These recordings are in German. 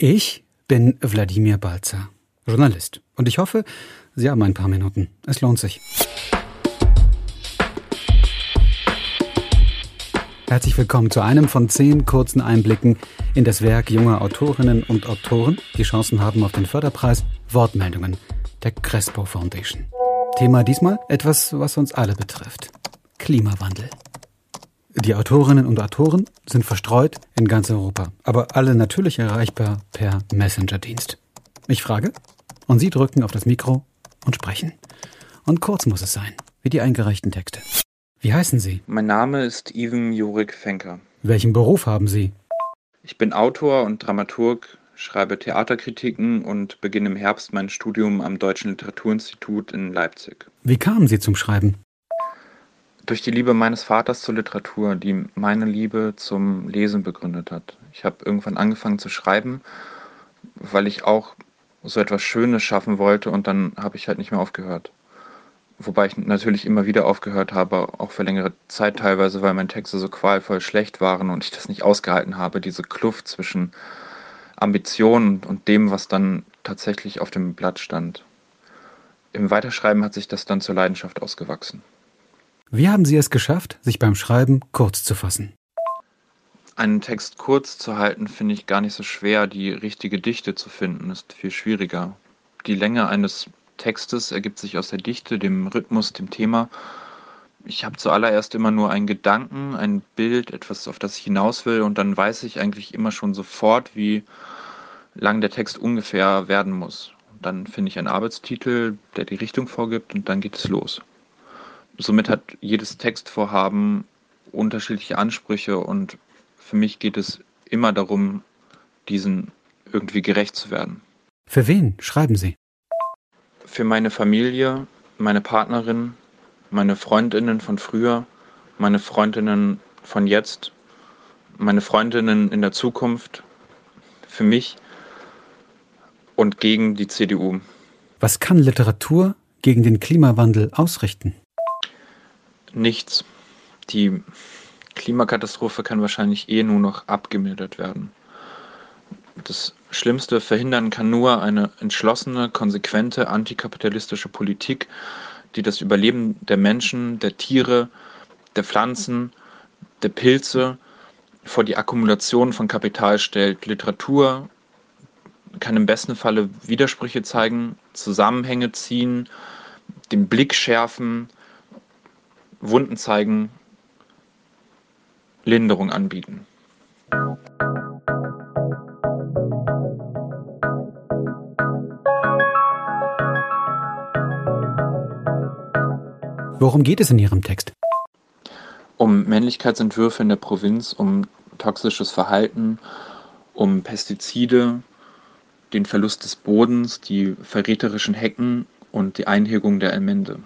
Ich bin Wladimir Balzer, Journalist. Und ich hoffe, Sie haben ein paar Minuten. Es lohnt sich. Herzlich willkommen zu einem von zehn kurzen Einblicken in das Werk junger Autorinnen und Autoren, die Chancen haben auf den Förderpreis Wortmeldungen der Crespo Foundation. Thema diesmal etwas, was uns alle betrifft. Klimawandel. Die Autorinnen und Autoren sind verstreut in ganz Europa, aber alle natürlich erreichbar per Messenger-Dienst. Ich frage und Sie drücken auf das Mikro und sprechen. Und kurz muss es sein, wie die eingereichten Texte. Wie heißen Sie? Mein Name ist Iven Jurik Fenker. Welchen Beruf haben Sie? Ich bin Autor und Dramaturg, schreibe Theaterkritiken und beginne im Herbst mein Studium am Deutschen Literaturinstitut in Leipzig. Wie kamen Sie zum Schreiben? Durch die Liebe meines Vaters zur Literatur, die meine Liebe zum Lesen begründet hat. Ich habe irgendwann angefangen zu schreiben, weil ich auch so etwas Schönes schaffen wollte und dann habe ich halt nicht mehr aufgehört. Wobei ich natürlich immer wieder aufgehört habe, auch für längere Zeit teilweise, weil meine Texte so qualvoll schlecht waren und ich das nicht ausgehalten habe, diese Kluft zwischen Ambition und dem, was dann tatsächlich auf dem Blatt stand. Im Weiterschreiben hat sich das dann zur Leidenschaft ausgewachsen. Wie haben Sie es geschafft, sich beim Schreiben kurz zu fassen? Einen Text kurz zu halten, finde ich gar nicht so schwer. Die richtige Dichte zu finden, ist viel schwieriger. Die Länge eines Textes ergibt sich aus der Dichte, dem Rhythmus, dem Thema. Ich habe zuallererst immer nur einen Gedanken, ein Bild, etwas, auf das ich hinaus will, und dann weiß ich eigentlich immer schon sofort, wie lang der Text ungefähr werden muss. Dann finde ich einen Arbeitstitel, der die Richtung vorgibt, und dann geht es los. Somit hat jedes Textvorhaben unterschiedliche Ansprüche, und für mich geht es immer darum, diesen irgendwie gerecht zu werden. Für wen schreiben Sie? für meine Familie, meine Partnerin, meine Freundinnen von früher, meine Freundinnen von jetzt, meine Freundinnen in der Zukunft, für mich und gegen die CDU. Was kann Literatur gegen den Klimawandel ausrichten? Nichts. Die Klimakatastrophe kann wahrscheinlich eh nur noch abgemildert werden. Das Schlimmste verhindern kann nur eine entschlossene, konsequente antikapitalistische Politik, die das Überleben der Menschen, der Tiere, der Pflanzen, der Pilze vor die Akkumulation von Kapital stellt. Literatur kann im besten Falle Widersprüche zeigen, Zusammenhänge ziehen, den Blick schärfen, Wunden zeigen, Linderung anbieten. Worum geht es in Ihrem Text? Um Männlichkeitsentwürfe in der Provinz, um toxisches Verhalten, um Pestizide, den Verlust des Bodens, die verräterischen Hecken und die Einhegung der Elmende.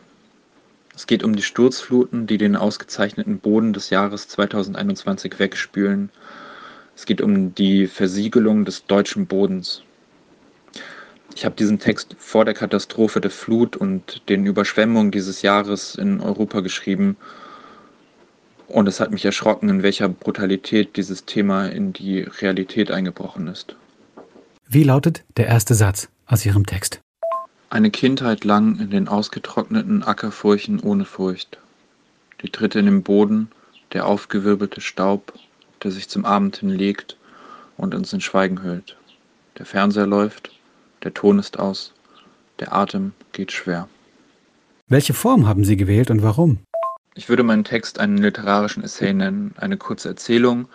Es geht um die Sturzfluten, die den ausgezeichneten Boden des Jahres 2021 wegspülen. Es geht um die Versiegelung des deutschen Bodens. Ich habe diesen Text vor der Katastrophe der Flut und den Überschwemmungen dieses Jahres in Europa geschrieben. Und es hat mich erschrocken, in welcher Brutalität dieses Thema in die Realität eingebrochen ist. Wie lautet der erste Satz aus Ihrem Text? Eine Kindheit lang in den ausgetrockneten Ackerfurchen ohne Furcht. Die Tritte in den Boden, der aufgewirbelte Staub, der sich zum Abend hinlegt und uns in Schweigen hüllt. Der Fernseher läuft, der Ton ist aus. Der Atem geht schwer. Welche Form haben Sie gewählt und warum? Ich würde meinen Text einen literarischen Essay nennen, eine kurze Erzählung,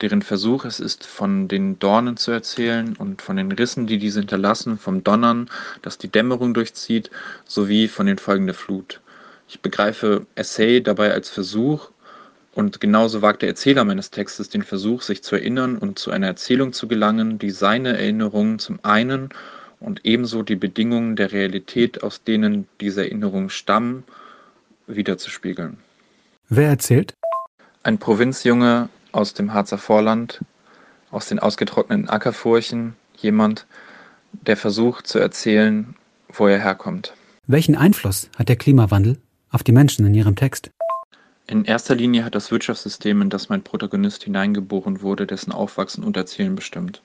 deren Versuch es ist, von den Dornen zu erzählen und von den Rissen, die diese hinterlassen, vom Donnern, das die Dämmerung durchzieht, sowie von den Folgen der Flut. Ich begreife Essay dabei als Versuch und genauso wagt der Erzähler meines Textes den Versuch, sich zu erinnern und zu einer Erzählung zu gelangen, die seine Erinnerungen zum einen und ebenso die Bedingungen der Realität, aus denen diese Erinnerungen stammen, wiederzuspiegeln. Wer erzählt? Ein Provinzjunge aus dem Harzer Vorland, aus den ausgetrockneten Ackerfurchen, jemand, der versucht zu erzählen, wo er herkommt. Welchen Einfluss hat der Klimawandel auf die Menschen in Ihrem Text? In erster Linie hat das Wirtschaftssystem, in das mein Protagonist hineingeboren wurde, dessen Aufwachsen und Erzählen bestimmt.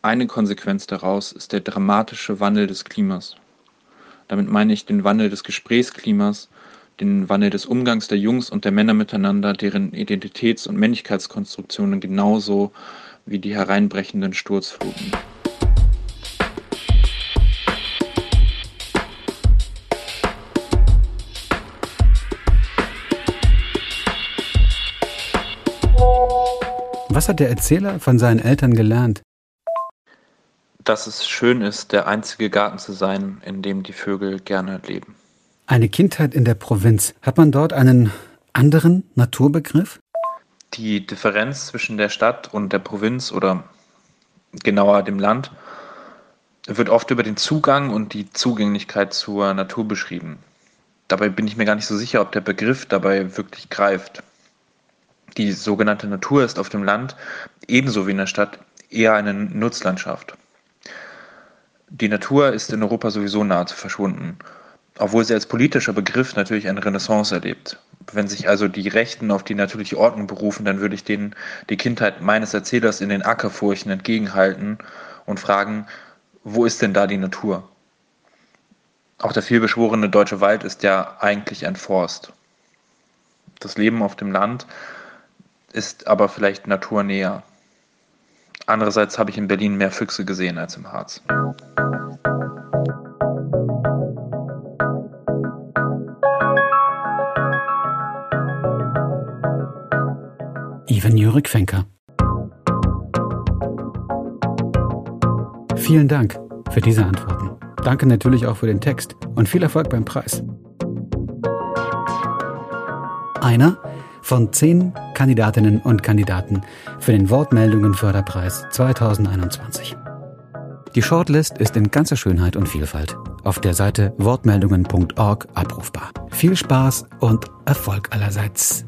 Eine Konsequenz daraus ist der dramatische Wandel des Klimas. Damit meine ich den Wandel des Gesprächsklimas, den Wandel des Umgangs der Jungs und der Männer miteinander, deren Identitäts- und Männlichkeitskonstruktionen genauso wie die hereinbrechenden Sturzfluten. Was hat der Erzähler von seinen Eltern gelernt? Dass es schön ist, der einzige Garten zu sein, in dem die Vögel gerne leben. Eine Kindheit in der Provinz. Hat man dort einen anderen Naturbegriff? Die Differenz zwischen der Stadt und der Provinz oder genauer dem Land wird oft über den Zugang und die Zugänglichkeit zur Natur beschrieben. Dabei bin ich mir gar nicht so sicher, ob der Begriff dabei wirklich greift. Die sogenannte Natur ist auf dem Land ebenso wie in der Stadt eher eine Nutzlandschaft. Die Natur ist in Europa sowieso nahezu verschwunden, obwohl sie als politischer Begriff natürlich eine Renaissance erlebt. Wenn sich also die Rechten auf die natürliche Ordnung berufen, dann würde ich denen die Kindheit meines Erzählers in den Ackerfurchen entgegenhalten und fragen, wo ist denn da die Natur? Auch der vielbeschworene deutsche Wald ist ja eigentlich ein Forst. Das Leben auf dem Land ist aber vielleicht naturnäher. Andererseits habe ich in Berlin mehr Füchse gesehen als im Harz. Ivan Jörg Fenker. Vielen Dank für diese Antworten. Danke natürlich auch für den Text und viel Erfolg beim Preis. Einer von zehn Kandidatinnen und Kandidaten für den Wortmeldungen Förderpreis 2021. Die Shortlist ist in ganzer Schönheit und Vielfalt auf der Seite wortmeldungen.org abrufbar. Viel Spaß und Erfolg allerseits.